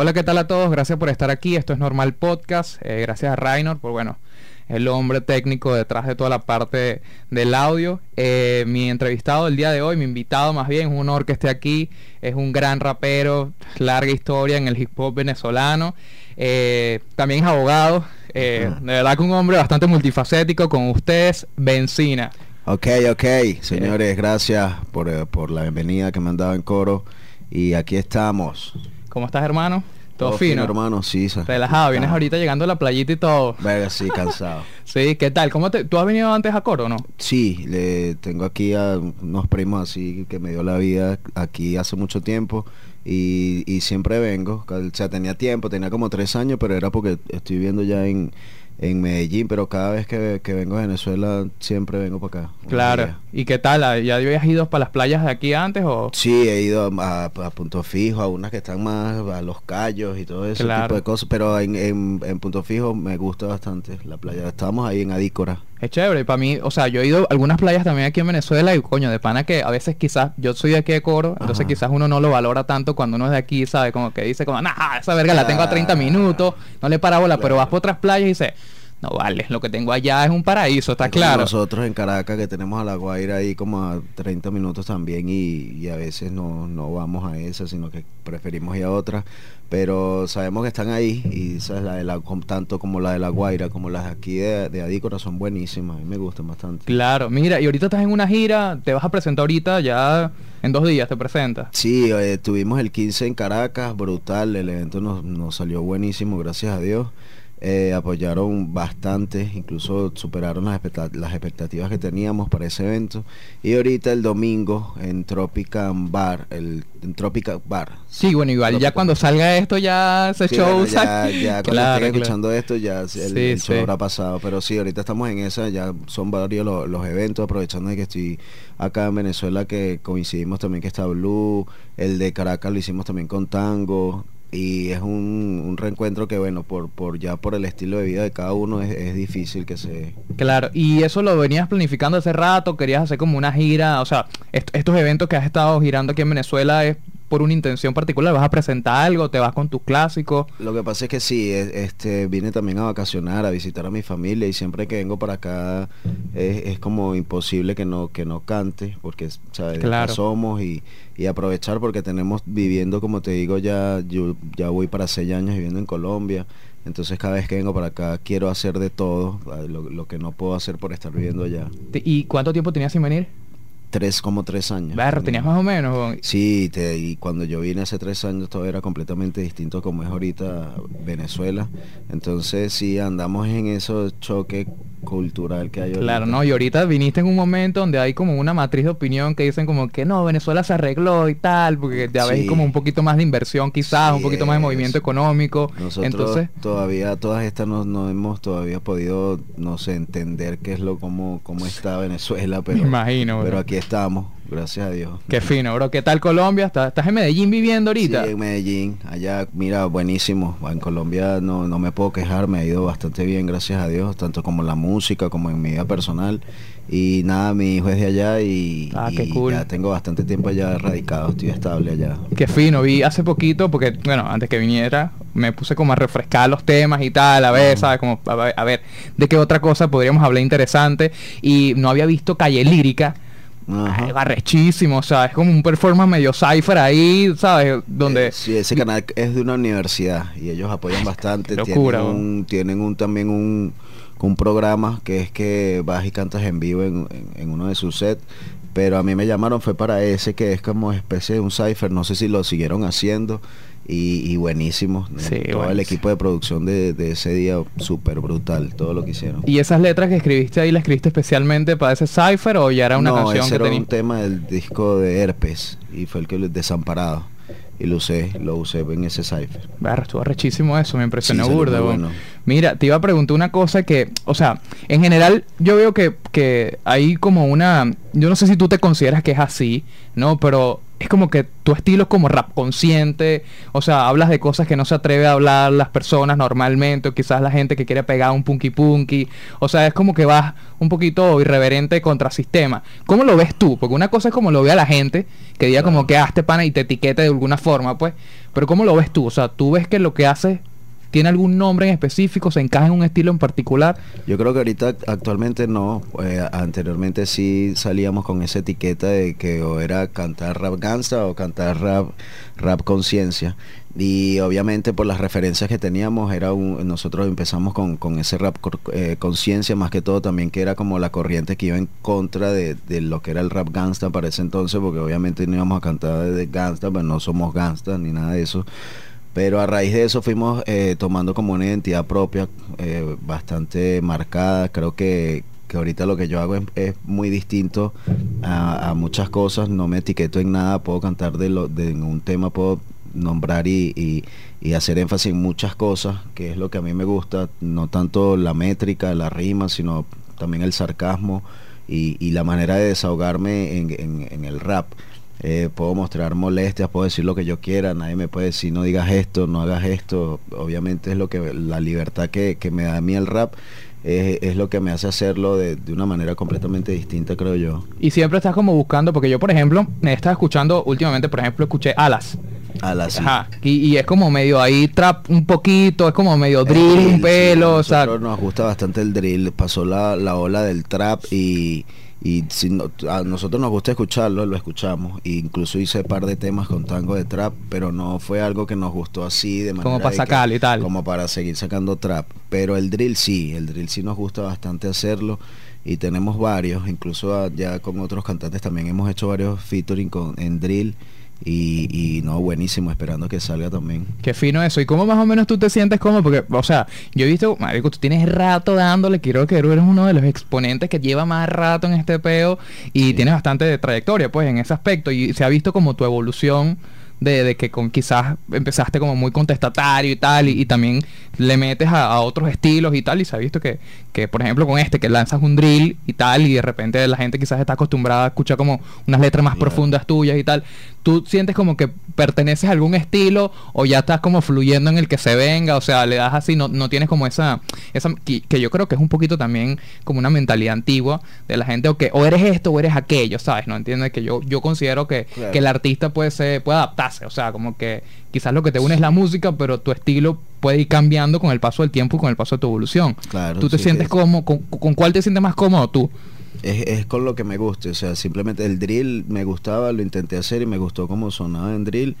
Hola, ¿qué tal a todos? Gracias por estar aquí. Esto es Normal Podcast. Eh, gracias a Rainer por, bueno, el hombre técnico detrás de toda la parte del audio. Eh, mi entrevistado del día de hoy, mi invitado más bien, es un honor que esté aquí. Es un gran rapero, larga historia en el hip hop venezolano. Eh, también es abogado. de verdad que un hombre bastante multifacético con ustedes, Benzina. Ok, ok, señores, gracias por, por la bienvenida que me han dado en coro. Y aquí estamos. ¿Cómo estás, hermano? Todo, fino. hermano, sí. Relajado, vienes ahorita llegando a la playita y todo. Venga, sí, cansado. sí, ¿qué tal? ¿Cómo te, ¿Tú has venido antes a Coro, no? Sí, le tengo aquí a unos primos así que me dio la vida aquí hace mucho tiempo y, y siempre vengo. O sea, tenía tiempo, tenía como tres años, pero era porque estoy viviendo ya en, en Medellín, pero cada vez que, vengo a Venezuela siempre vengo para acá. Claro. ¿Y qué tal? ¿Ya habías ido para las playas de aquí antes o...? Sí, he ido a, Punto Fijo, a unas que están más a Los Cayos y todo ese tipo de cosas, pero en, en, Punto Fijo me gusta bastante la playa. Estábamos ahí en Adícora. Es chévere, para mí, o sea, yo he ido a algunas playas también aquí en Venezuela y coño, de pana que a veces quizás, yo soy de aquí de Coro, entonces quizás uno no lo valora tanto cuando uno es de aquí, ¿sabe? Como que dice como, nah, esa verga la tengo a 30 minutos, no le para bola, pero vas por otras playas y dice no vale, lo que tengo allá es un paraíso, está claro. Nosotros en Caracas que tenemos a La Guaira ahí como a 30 minutos también y, a veces no, no, vamos a esa, sino que preferimos ir a otra. Pero sabemos que están ahí y la de la, tanto como la de La Guaira como las de aquí de, de Adícora son buenísimas, a mí me gustan bastante. Claro, mira, y ahorita estás en una gira, te vas a presentar ahorita ya en dos días, te presentas. Sí, eh, tuvimos el 15 en Caracas, brutal, el evento nos, nos salió buenísimo, gracias a Dios. Eh, apoyaron bastante, incluso superaron las, expectativas que teníamos para ese evento. Y ahorita el domingo en Tropical Bar, el en Tropical Bar. Sí, bueno, igual ya cuando salga esto ya ese show. ya, ya cuando estén escuchando esto ya el, show habrá pasado. Pero sí, ahorita estamos en esa, ya son varios los, los, eventos, aprovechando de que estoy acá en Venezuela, que coincidimos también que está Blue, el de Caracas lo hicimos también con Tango y es un, un, reencuentro que bueno por por ya por el estilo de vida de cada uno es, es, difícil que se claro y eso lo venías planificando hace rato querías hacer como una gira o sea estos eventos que has estado girando aquí en Venezuela es por una intención particular? ¿Vas a presentar algo? ¿Te vas con tus clásicos? Lo que pasa es que sí, este, vine también a vacacionar, a visitar a mi familia y siempre que vengo para acá es, como imposible que no, que no cante, porque ¿sabes? Claro. somos y, y, aprovechar porque tenemos viviendo, como te digo, ya, yo ya voy para seis años viviendo en Colombia. Entonces cada vez que vengo para acá quiero hacer de todo, lo, lo que no puedo hacer por estar viviendo allá. ¿Y cuánto tiempo tenías sin venir? Tres, como tres años. Barro, tenías más o menos. Sí, y cuando yo vine hace tres años todo era completamente distinto como es ahorita Venezuela. Entonces sí, andamos en esos choques cultural que hay Claro, no, y ahorita viniste en un momento donde hay como una matriz de opinión que dicen como que no, Venezuela se arregló y tal, porque ya ves como un poquito más de inversión quizás, un poquito más de movimiento económico. Nosotros Entonces, todavía todas estas no, no hemos todavía podido, no sé, entender qué es lo, cómo, cómo está Venezuela, pero, imagino, pero aquí estamos. Gracias a Dios. Qué fino, bro. ¿Qué tal Colombia? ¿Estás, en Medellín viviendo ahorita? Sí, en Medellín. Allá, mira, buenísimo. En Colombia no, no me puedo quejar, me ha ido bastante bien, gracias a Dios, tanto como en la música como en mi vida personal. Y nada, mi hijo es de allá y, ah, qué cool. ya tengo bastante tiempo allá radicado, estoy estable allá. Qué fino, vi hace poquito, porque, bueno, antes que viniera, me puse como a refrescar los temas y tal, a ver, ¿sabes? Como, a ver, de qué otra cosa podríamos hablar interesante. Y no había visto Calle Lírica barrechísimo, o sea, es como un performance medio cipher ahí, ¿sabes? Donde... Eh, sí, ese canal es de una universidad y ellos apoyan bastante. Locura, tienen, un, tienen un también un, un programa que es que vas y cantas en vivo en, en uno de sus sets pero a mí me llamaron fue para ese que es como especie de un cipher, no sé si lo siguieron haciendo y, buenísimo. todo el equipo de producción de, ese día súper brutal, todo lo que hicieron. ¿Y esas letras que escribiste ahí las escribiste especialmente para ese cipher o ya era una canción ese que era un tema del disco de Herpes y fue el que desamparado y lo usé, lo usé en ese cipher. Barra, estuvo rechísimo eso, me impresionó burda. Bueno. Mira, te iba a preguntar una cosa que, o sea, en general yo veo que, que hay como una, yo no sé si tú te consideras que es así, ¿no? Pero es como que tu estilo es como rap consciente, o sea, hablas de cosas que no se atreve a hablar las personas normalmente, o quizás la gente que quiere pegar un punky punky, o sea, es como que vas un poquito irreverente contra sistema. ¿Cómo lo ves tú? Porque una cosa es como lo ve a la gente, que diga como que hazte pana y te etiquete de alguna forma, pues, pero ¿cómo lo ves tú? O sea, tú ves que lo que haces ¿Tiene algún nombre en específico? ¿Se encaja en un estilo en particular? Yo creo que ahorita actualmente no. Eh, anteriormente sí salíamos con esa etiqueta de que o era cantar rap gangsta o cantar rap, rap conciencia. Y obviamente por las referencias que teníamos, era nosotros empezamos con, ese rap eh, conciencia, más que todo también que era como la corriente que iba en contra de, lo que era el rap gangsta para ese entonces, porque obviamente no íbamos a cantar de gangsta, pero pues no somos gangsta ni nada de eso. Pero a raíz de eso fuimos eh, tomando como una identidad propia eh, bastante marcada. Creo que, ahorita lo que yo hago es, muy distinto a, muchas cosas. No me etiqueto en nada. Puedo cantar de, lo, de un tema, puedo nombrar y, hacer énfasis en muchas cosas, que es lo que a mí me gusta. No tanto la métrica, la rima, sino también el sarcasmo y, la manera de desahogarme en el rap. Eh, puedo mostrar molestias, puedo decir lo que yo quiera, nadie me puede decir no digas esto, no hagas esto. Obviamente es lo que la libertad que, me da a mí el rap. Es, lo que me hace hacerlo de, una manera completamente distinta, creo yo. Y siempre estás como buscando, porque yo, por ejemplo, me estaba escuchando últimamente, por ejemplo, escuché Alas. Alas. Ajá. Y, es como medio ahí trap un poquito, es como medio drill, un pelo. o sea, nos gusta bastante el drill. Pasó la, la ola del trap y y si a nosotros nos gusta escucharlo, lo escuchamos. E incluso hice un par de temas con tango de trap, pero no fue algo que nos gustó así de manera como para sacar y tal. Como para seguir sacando trap. Pero el drill sí, el drill sí nos gusta bastante hacerlo y tenemos varios, incluso ya con otros cantantes también hemos hecho varios featuring con en drill y, no, buenísimo, esperando que salga también. Qué fino eso. ¿Y cómo más o menos tú te sientes como? Porque, o sea, yo he visto, marico, tú tienes rato dándole, quiero que eres uno de los exponentes que lleva más rato en este peo y tienes bastante trayectoria, pues, en ese aspecto. Y se ha visto como tu evolución de, que con quizás empezaste como muy contestatario y tal, y, también le metes a, otros estilos y tal, y se ha visto que, que, por ejemplo, con este, que lanzas un drill y tal, y de repente la gente quizás está acostumbrada a escuchar como unas letras más profundas tuyas y tal, tú sientes como que perteneces a algún estilo o ya estás como fluyendo en el que se venga, o sea, le das así, no, no tienes como esa, esa que, yo creo que es un poquito también como una mentalidad antigua de la gente, o que o eres esto o eres aquello, ¿sabes? ¿No entiendes? Que yo, yo considero que, que el artista puede ser, puede adaptarse, o sea, como que quizás lo que te une es la música, pero tu estilo puede ir cambiando con el paso del tiempo y con el paso de tu evolución. Claro, ¿Tú te sientes como, con, con cuál te sientes más cómodo tú? es, es, con lo que me guste. O sea, simplemente el drill me gustaba, lo intenté hacer y me gustó como sonaba en drill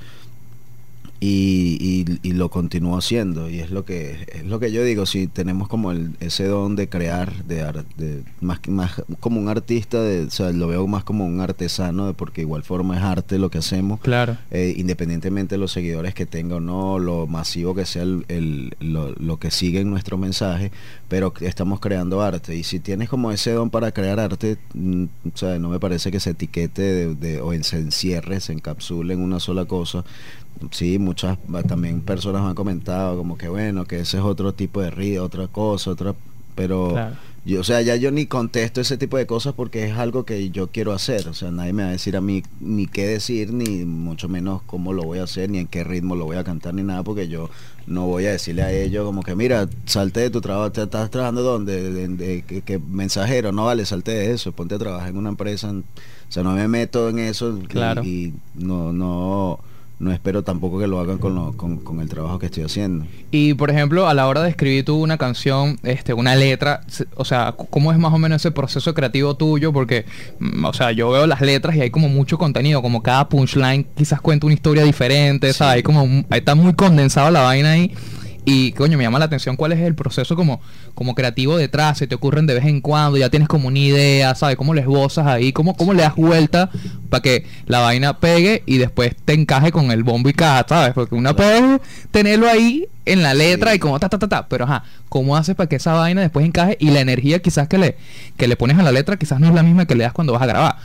y, y, lo continúo haciendo. Y es lo que es lo que yo digo si tenemos como el, ese don de crear de, de más más como un artista de, o sea lo veo más como un artesano de, porque igual forma es arte lo que hacemos. Claro. Eh, independientemente de los seguidores que tenga o no lo masivo que sea el, lo, lo, que sigue en nuestro mensaje pero estamos creando arte. Y si tienes como ese don para crear arte mm, o sea no me parece que se etiquete de, o se encierre se encapsule en una sola cosa sí, muchas también personas han comentado como que bueno, que ese es otro tipo de río, otra cosa, otra, pero yo, o sea, ya yo ni contesto ese tipo de cosas porque es algo que yo quiero hacer, o sea, nadie me va a decir a mí ni qué decir, ni mucho menos cómo lo voy a hacer, ni en qué ritmo lo voy a cantar, ni nada, porque yo no voy a decirle a ellos como que mira, salte de tu trabajo, ¿te estás trabajando dónde? De, que, mensajero, no vale, salte de eso, ponte a trabajar en una empresa, o sea, no me meto en eso claro. y no, no no espero tampoco que lo hagan con, con, el trabajo que estoy haciendo. Y por ejemplo, a la hora de escribir tú una canción, este, una letra, o sea, ¿cómo es más o menos ese proceso creativo tuyo? Porque, mm, o sea, yo veo las letras y hay como mucho contenido, como cada punchline quizás cuenta una historia diferente, ¿sabes? Hay como, ahí está muy condensado la vaina ahí. Y coño, me llama la atención cuál es el proceso como, como creativo detrás, se te ocurren de vez en cuando, ya tienes como una idea, ¿sabes? ¿Cómo les esbozas ahí? ¿Cómo, cómo le das vuelta para que la vaina pegue y después te encaje con el bombo y caja, ¿sabes? Porque una puede tenerlo ahí en la letra y como ta, ta, ta, ta. Pero ajá, ¿cómo haces para que esa vaina después encaje? Y la energía quizás que le, que le pones a la letra quizás no es la misma que le das cuando vas a grabar.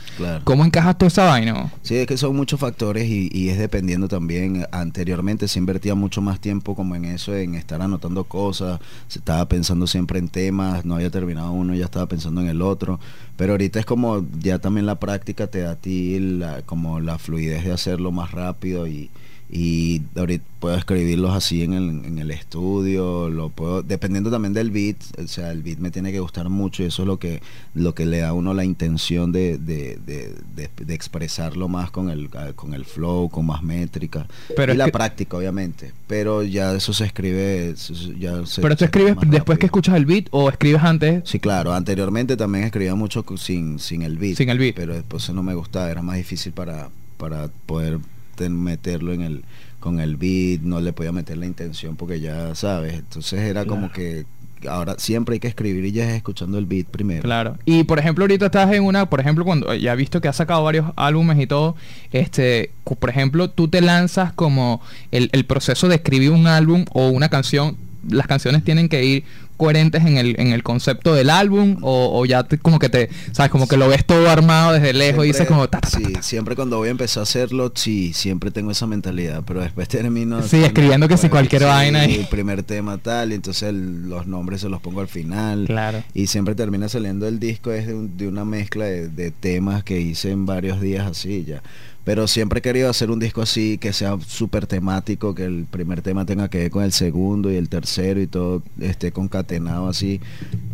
¿Cómo encajas toda esa vaina? Sí, es que son muchos factores y, es dependiendo también. Anteriormente se invertía mucho más tiempo como en eso, en, estar anotando cosas, estaba pensando siempre en temas, no había terminado uno, ya estaba pensando en el otro, pero ahorita es como ya también la práctica te da a ti la, como la fluidez de hacerlo más rápido y, y ahorita puedo escribirlos así en el, en el estudio, lo puedo, dependiendo también del beat, o sea, el beat me tiene que gustar mucho y eso es lo que, lo que le da a uno la intención de, de, de, expresarlo más con el, con el flow, con más métrica pero y la práctica, obviamente, pero ya eso se escribe, ya Pero tú escribes después que escuchas el beat o escribes antes? Sí, claro, anteriormente también escribía mucho sin, sin el beat. Sin el beat. Pero después no me gustaba, era más difícil para, para poder meterlo en el con el beat, no le podía meter la intención porque ya sabes, entonces era como que ahora siempre hay que escribir y ya es escuchando el beat primero. Claro. Y por ejemplo, ahorita estás en una, por ejemplo, cuando ya he visto que has sacado varios álbumes y todo, este, por ejemplo, tú te lanzas como el, el proceso de escribir un álbum o una canción, las canciones tienen que ir coherentes en el, en el concepto del álbum o, ya como que te, sabes, como que lo ves todo armado desde lejos y dices como... sí, siempre cuando voy a empezar a hacerlo, sí, siempre tengo esa mentalidad, pero después termino... Sí, escribiendo que si cualquier vaina... Y... El primer tema tal, y entonces los nombres se los pongo al final. Claro. Y siempre termina saliendo el disco es de, de una mezcla de, de temas que hice en varios días así ya pero siempre he querido hacer un disco así que sea súper temático, que el primer tema tenga que ver con el segundo y el tercero y todo esté concatenado así,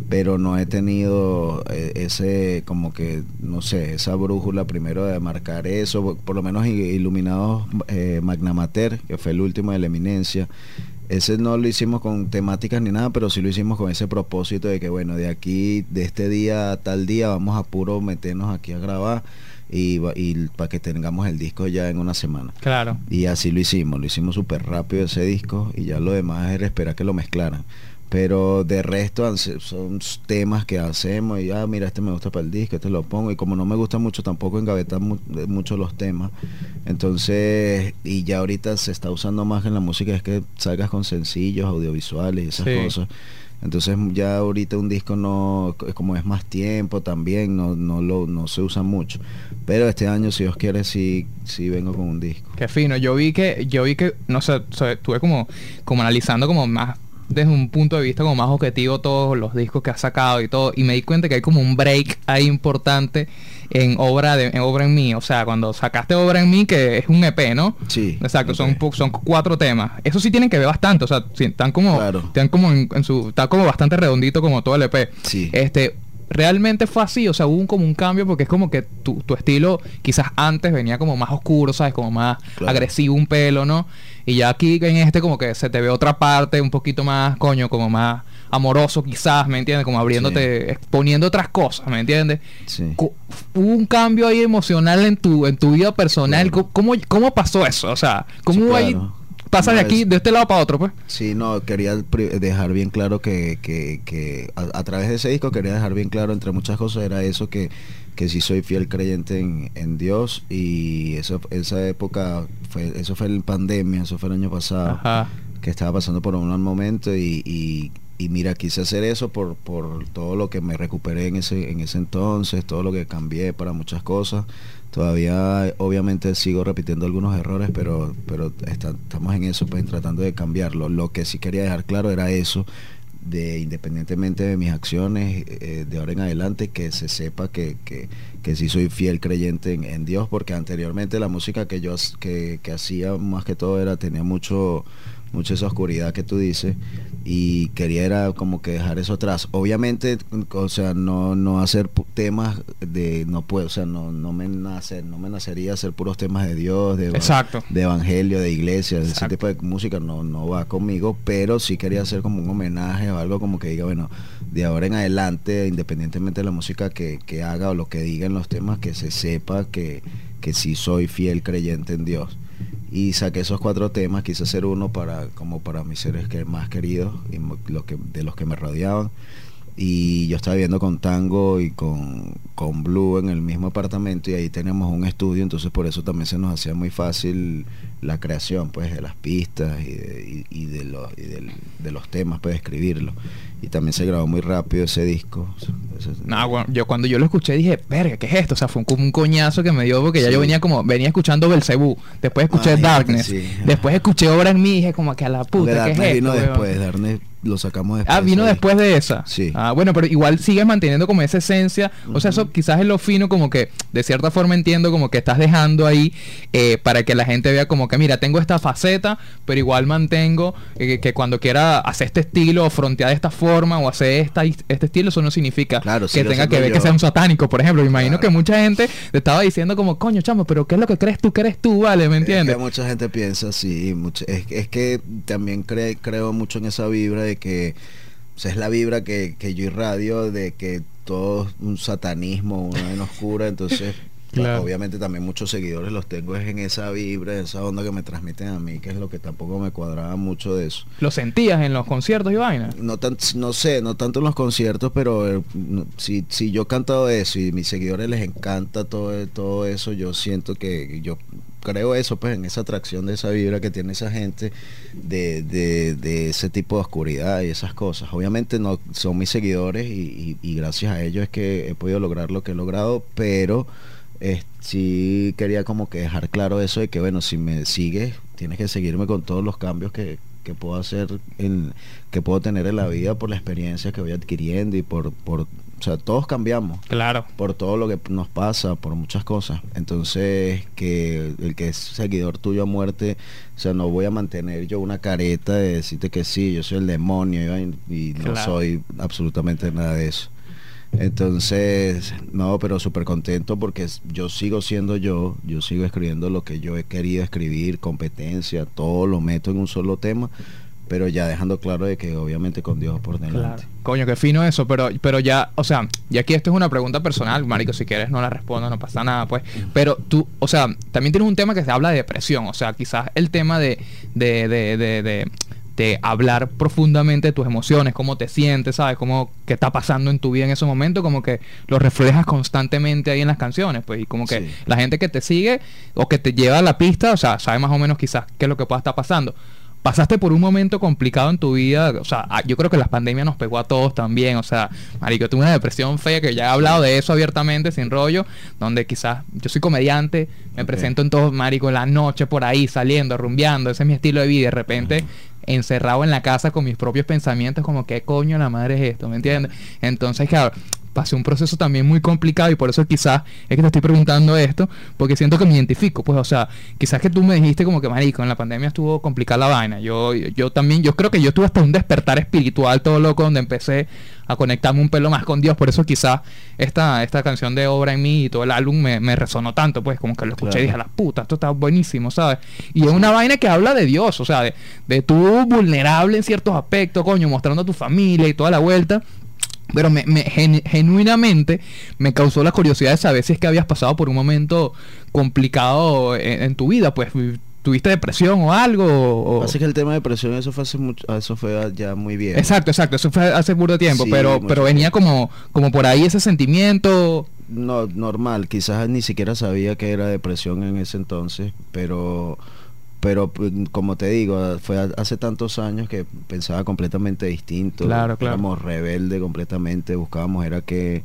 pero no he tenido eh, ese, como que, no sé, esa brújula primero de marcar eso, por lo menos Iluminados eh, Magnamater, que fue el último de la eminencia. Ese no lo hicimos con temáticas ni nada, pero sí lo hicimos con ese propósito de que, bueno, de aquí, de este día a tal día, vamos a puro meternos aquí a grabar y, para que tengamos el disco ya en una semana. Claro. Y así lo hicimos, lo hicimos súper rápido ese disco y ya lo demás era esperar que lo mezclaran. Pero de resto son temas que hacemos y, ah, mira, este me gusta para el disco, este lo pongo. Y como no me gusta mucho tampoco engavetar mucho los temas, entonces, y ya ahorita se está usando más en la música, es que salgas con sencillos, audiovisuales y esas cosas. Entonces ya ahorita un disco no, como es más tiempo también, no, no, lo, no se usa mucho. Pero este año, si Dios quiere, sí, sí vengo con un disco. Qué fino. Yo vi que, yo vi que, no sé, estuve como, como analizando como más desde un punto de vista como más objetivo todos los discos que has sacado y todo y me di cuenta que hay como un break ahí importante en obra de en obra en mí. O sea cuando sacaste obra en mí que es un EP no sí exacto son son cuatro temas. Eso sí tienen que ver bastante o sea están como están como en, su está como bastante redondito como todo el EP sí. Este realmente fue así, o sea, hubo un, como un cambio porque es como que tu, tu estilo quizás antes venía como más oscuro, ¿sabes? Como más agresivo un pelo, ¿no? Y ya aquí en este como que se te ve otra parte un poquito más, coño, como más amoroso quizás, ¿me entiendes? Como abriéndote, exponiendo otras cosas, ¿me entiendes? Sí. Hubo un cambio ahí emocional en tu en tu vida personal. ¿Cómo, ¿Cómo pasó eso? O sea, ¿cómo ahí pasa de aquí, de este lado para otro, pues. Sí, no, quería dejar bien claro que, que, que a, través de ese disco quería dejar bien claro, entre muchas cosas, era eso que, que sí soy fiel creyente en, en Dios y eso, esa época, fue eso fue en pandemia, eso fue el año pasado, que estaba pasando por un mal momento y, y, y, mira, quise hacer eso por, por todo lo que me recuperé en ese, en ese entonces, todo lo que cambié para muchas cosas Todavía obviamente sigo repitiendo algunos errores, pero, pero estamos en eso, pues tratando de cambiarlo. Lo que sí quería dejar claro era eso, de independientemente de mis acciones eh, de ahora en adelante, que se sepa que, que, que sí soy fiel creyente en, Dios, porque anteriormente la música que yo que, que hacía más que todo era, tenía mucho mucha esa oscuridad que tú dices y quería era como que dejar eso atrás. Obviamente o sea no no hacer temas de no puedo o sea no no me nace no me nacería hacer puros temas de Dios de, Exacto. de evangelio de iglesia ese tipo de música no no va conmigo pero sí quería hacer como un homenaje o algo como que diga bueno de ahora en adelante independientemente de la música que, que haga o lo que diga en los temas que se sepa que que sí soy fiel creyente en Dios y saqué esos cuatro temas, quise hacer uno para como para mis seres que más queridos y lo que, de los que me rodeaban. Y yo estaba viviendo con Tango y con, con Blue en el mismo apartamento y ahí tenemos un estudio, entonces por eso también se nos hacía muy fácil la creación pues de las pistas y de, y, de, los, y de los temas, pues escribirlo. Y también se grabó muy rápido ese disco, No, bueno, yo cuando yo lo escuché dije, verga, ¿qué es esto? O sea, fue un, un coñazo que me dio porque ya yo venía como, venía escuchando Belcebú, después escuché Darkness, después escuché Obra en mí y dije como que a la puta, ¿qué es esto? Vino después, Darkness lo sacamos después. Ah, vino después de esa. Sí. Ah, bueno, pero igual sigues manteniendo como esa esencia. O sea, eso quizás es lo fino, como que de cierta forma entiendo como que estás dejando ahí eh, para que la gente vea como que, mira, tengo esta faceta, pero igual mantengo eh, que cuando quiera hacer este estilo o frontear de esta forma o hacer esta, este estilo, eso no significa que tenga que ver que sea un satánico, por ejemplo. Me imagino que mucha gente te estaba diciendo como, coño, chamo, pero ¿qué es lo que crees tú que eres tú, vale? ¿Me entiendes? mucha gente piensa así. es, es, que también creo mucho en esa vibra de que es la vibra que, que yo irradio de que todo es un satanismo, una en oscura, entonces obviamente también muchos seguidores los tengo es en esa vibra, en esa onda que me transmiten a mí, que es lo que tampoco me cuadraba mucho de eso. ¿Lo sentías en los conciertos y vaina? No tan, no sé, no tanto en los conciertos, pero eh, si, si yo he cantado eso y mis seguidores les encanta todo, todo eso, yo siento que yo creo eso, pues en esa atracción de esa vibra que tiene esa gente de, de, ese tipo de oscuridad y esas cosas. Obviamente no son mis seguidores y, gracias a ellos es que he podido lograr lo que he logrado, pero eh, sí quería como que dejar claro eso de que bueno, si me sigues, tienes que seguirme con todos los cambios que, que puedo hacer, en, que puedo tener en la vida por la experiencia que voy adquiriendo y por, por o sea, todos cambiamos. Claro. Por todo lo que nos pasa, por muchas cosas. Entonces, que el que es seguidor tuyo a muerte, o sea, no voy a mantener yo una careta de decirte que sí, yo soy el demonio y, no soy absolutamente nada de eso. Entonces, no, pero súper contento porque yo sigo siendo yo, yo sigo escribiendo lo que yo he querido escribir, competencia, todo lo meto en un solo tema pero ya dejando claro de que obviamente con Dios por delante. Coño, qué fino eso, pero, pero ya, o sea, y aquí esto es una pregunta personal, Marico, si quieres no la respondo, no pasa nada, pues. Pero tú, o sea, también tienes un tema que se habla de depresión, o sea, quizás el tema de, de, de, de, de hablar profundamente de tus emociones, cómo te sientes, ¿sabes? Cómo qué está pasando en tu vida en ese momento, como que lo reflejas constantemente ahí en las canciones, pues, y como que la gente que te sigue o que te lleva a la pista, o sea, sabe más o menos quizás qué es lo que pueda estar pasando pasaste por un momento complicado en tu vida, o sea, yo creo que la pandemia nos pegó a todos también, o sea, marico, tuve una depresión fea que ya he hablado de eso abiertamente, sin rollo, donde quizás yo soy comediante, me presento en todo, marico, en la noche por ahí, saliendo, rumbeando, ese es mi estilo de vida, y de repente encerrado en la casa con mis propios pensamientos, como, ¿qué coño la madre es esto? ¿Me entiendes? Entonces, claro, pasé un proceso también muy complicado y por eso quizás es que te estoy preguntando esto, porque siento que me identifico, pues, o sea, quizás que tú me dijiste como que, marico, en la pandemia estuvo complicada la vaina. Yo, yo también, yo creo que yo estuve hasta un despertar espiritual todo loco, donde empecé a conectarme un pelo más con Dios, por eso quizás esta, esta canción de Obra en mí y todo el álbum me, resonó tanto, pues, como que lo escuché y dije, la puta, esto está buenísimo, ¿sabes? Y es una vaina que habla de Dios, o sea, de, de tú vulnerable en ciertos aspectos, coño, mostrando a tu familia y toda la vuelta pero me, genuinamente me causó la curiosidad de saber si es que habías pasado por un momento complicado en, tu vida, pues tuviste depresión o algo. Así que el tema de depresión eso fue hace mucho, eso fue ya muy bien. Exacto, exacto, eso fue hace mucho tiempo, pero pero venía como como por ahí ese sentimiento. No, normal, quizás ni siquiera sabía que era depresión en ese entonces, pero pero pues, como te digo, fue hace tantos años que pensaba completamente distinto. Claro, claro. Éramos rebelde completamente, buscábamos, era que,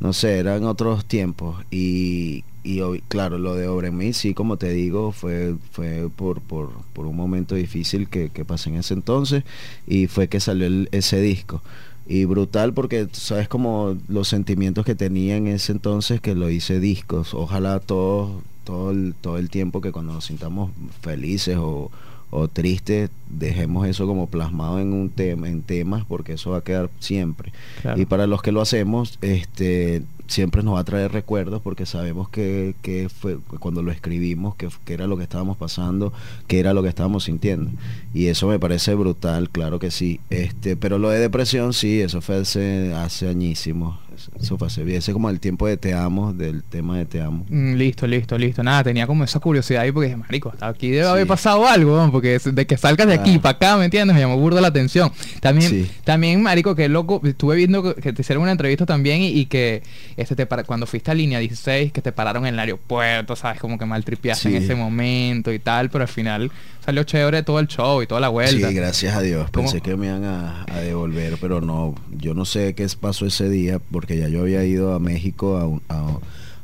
no sé, eran otros tiempos. Y, y claro, lo de Obre mí, sí, como te digo, fue, fue por, por, por un momento difícil que, que, pasé en ese entonces y fue que salió ese disco. Y brutal porque sabes como los sentimientos que tenía en ese entonces que lo hice discos. Ojalá todos todo el, todo el tiempo que cuando nos sintamos felices o, o tristes, dejemos eso como plasmado en un tema, en temas, porque eso va a quedar siempre. Y para los que lo hacemos, este siempre nos va a traer recuerdos porque sabemos que, que fue cuando lo escribimos, que, que, era lo que estábamos pasando, que era lo que estábamos sintiendo. Y eso me parece brutal, claro que sí. Este, pero lo de depresión, sí, eso fue hace, hace añísimos. Eso fue hace bien. Ese como el tiempo de Te Amo, del tema de Te Amo. Mm, listo, listo, listo. Nada, tenía como esa curiosidad ahí porque dije, marico, aquí debe haber pasado algo, porque de que salgas de aquí para acá, ¿me entiendes? Me llamó burdo la atención. También, también, marico, que loco, estuve viendo que te hicieron una entrevista también y, que este te para, cuando fuiste a línea 16, que te pararon en el aeropuerto, ¿sabes? Como que mal tripiaste en ese momento y tal, pero al final salió chévere todo el show y toda la vuelta. Sí, gracias a Dios. Pensé que me iban a, devolver, pero no, yo no sé qué pasó ese día, porque ya yo había ido a México a,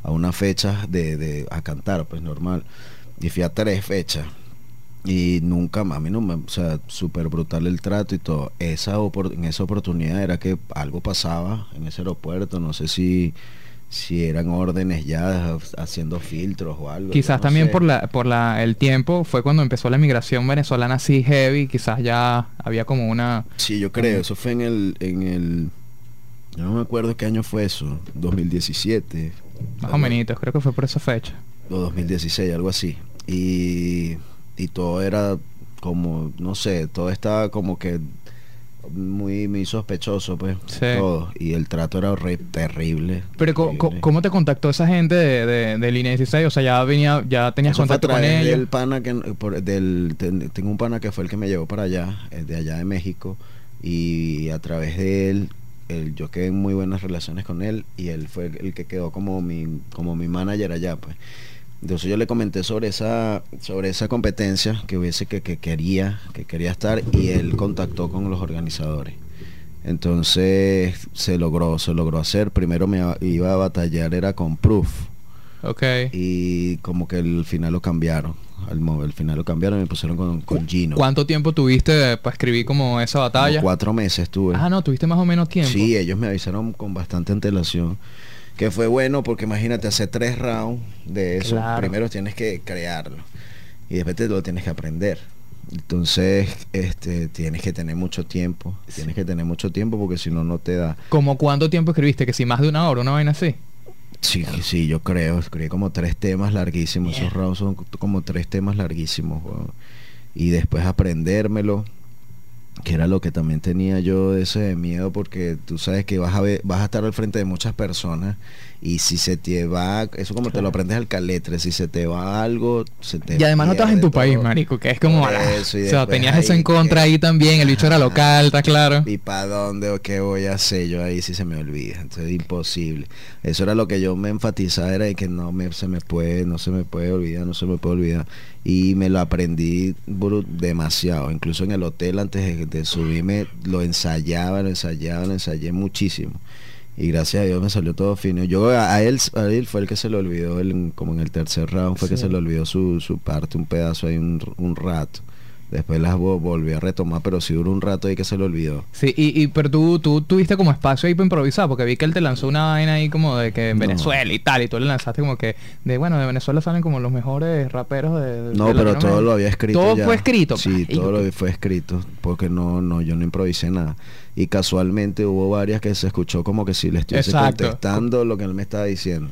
a, una fecha de, de, a cantar, pues normal. Y fui a tres fechas y nunca más, a mí no me, o sea, súper brutal el trato y todo. Esa en esa oportunidad era que algo pasaba en ese aeropuerto, no sé si si eran órdenes ya haciendo filtros o algo. Quizás también por la por la el tiempo fue cuando empezó la migración venezolana así heavy, quizás ya había como una Sí, yo creo, eso fue en el en el no me acuerdo qué año fue eso, 2017. Más o menos, creo que fue por esa fecha. O 2016, algo así. Y y todo era como, no sé, todo estaba como que muy, muy sospechoso, pues. Todo. Y el trato era terrible. Pero ¿cómo te contactó esa gente de, de, de Línea 16? O sea, ya venía, ya tenías contacto con ellos. Del pana que, del, tengo un pana que fue el que me llevó para allá, eh, de allá de México. Y a través de él, yo quedé en muy buenas relaciones con él. Y él fue el que quedó como mi, como mi manager allá, pues. Entonces yo le comenté sobre esa, sobre esa competencia que hubiese que, quería, que quería estar y él contactó con los organizadores. Entonces se logró, se logró hacer. Primero me iba a batallar era con Proof. Ok. Y como que el final lo cambiaron. Al, el final lo cambiaron y me pusieron con, con Gino. ¿Cuánto tiempo tuviste para escribir como esa batalla? cuatro meses tuve. Ah, no, tuviste más o menos tiempo. Sí, ellos me avisaron con bastante antelación que fue bueno porque imagínate hacer tres rounds de eso. Primero tienes que crearlo y después te lo tienes que aprender. Entonces, este, tienes que tener mucho tiempo. Tienes que tener mucho tiempo porque si no, no te da. ¿Como cuánto tiempo escribiste? ¿Que si más de una hora, una vaina así? Sí, sí, yo creo. Escribí como tres temas larguísimos. Esos rounds son como tres temas larguísimos. Y después aprendérmelo que era lo que también tenía yo ese miedo porque tú sabes que vas a ver, vas a estar al frente de muchas personas y si se te va, eso como te lo aprendes al caletre, si se te va algo, se te Y además no estás en tu país, marico, que es como o sea, tenías eso en contra ahí también, el bicho era local, está claro. ¿Y para dónde o qué voy a hacer yo ahí si se me olvida? Entonces imposible. Eso era lo que yo me enfatizaba era de que no me se me puede, no se me puede olvidar, no se me puede olvidar y me lo aprendí demasiado, incluso en el hotel antes de subirme lo ensayaba, lo ensayaba, lo ensayé muchísimo y gracias a Dios me salió todo fino. Yo a, él, a él fue el que se le olvidó, el, como en el tercer round, fue que se le olvidó su, su parte, un pedazo ahí un, un rato. Después las volví a retomar, pero sí duró un rato ahí que se le olvidó. Sí, y, y pero tú, tú tuviste como espacio ahí para improvisar, porque vi que él te lanzó una vaina ahí como de que en Venezuela y tal, y tú le lanzaste como que, de bueno, de Venezuela salen como los mejores raperos de... No, pero todo lo había escrito. Todo fue escrito. Sí, todo lo fue escrito, porque no, no, yo no improvisé nada y casualmente hubo varias que se escuchó como que si le estuviese contestando lo que él me estaba diciendo.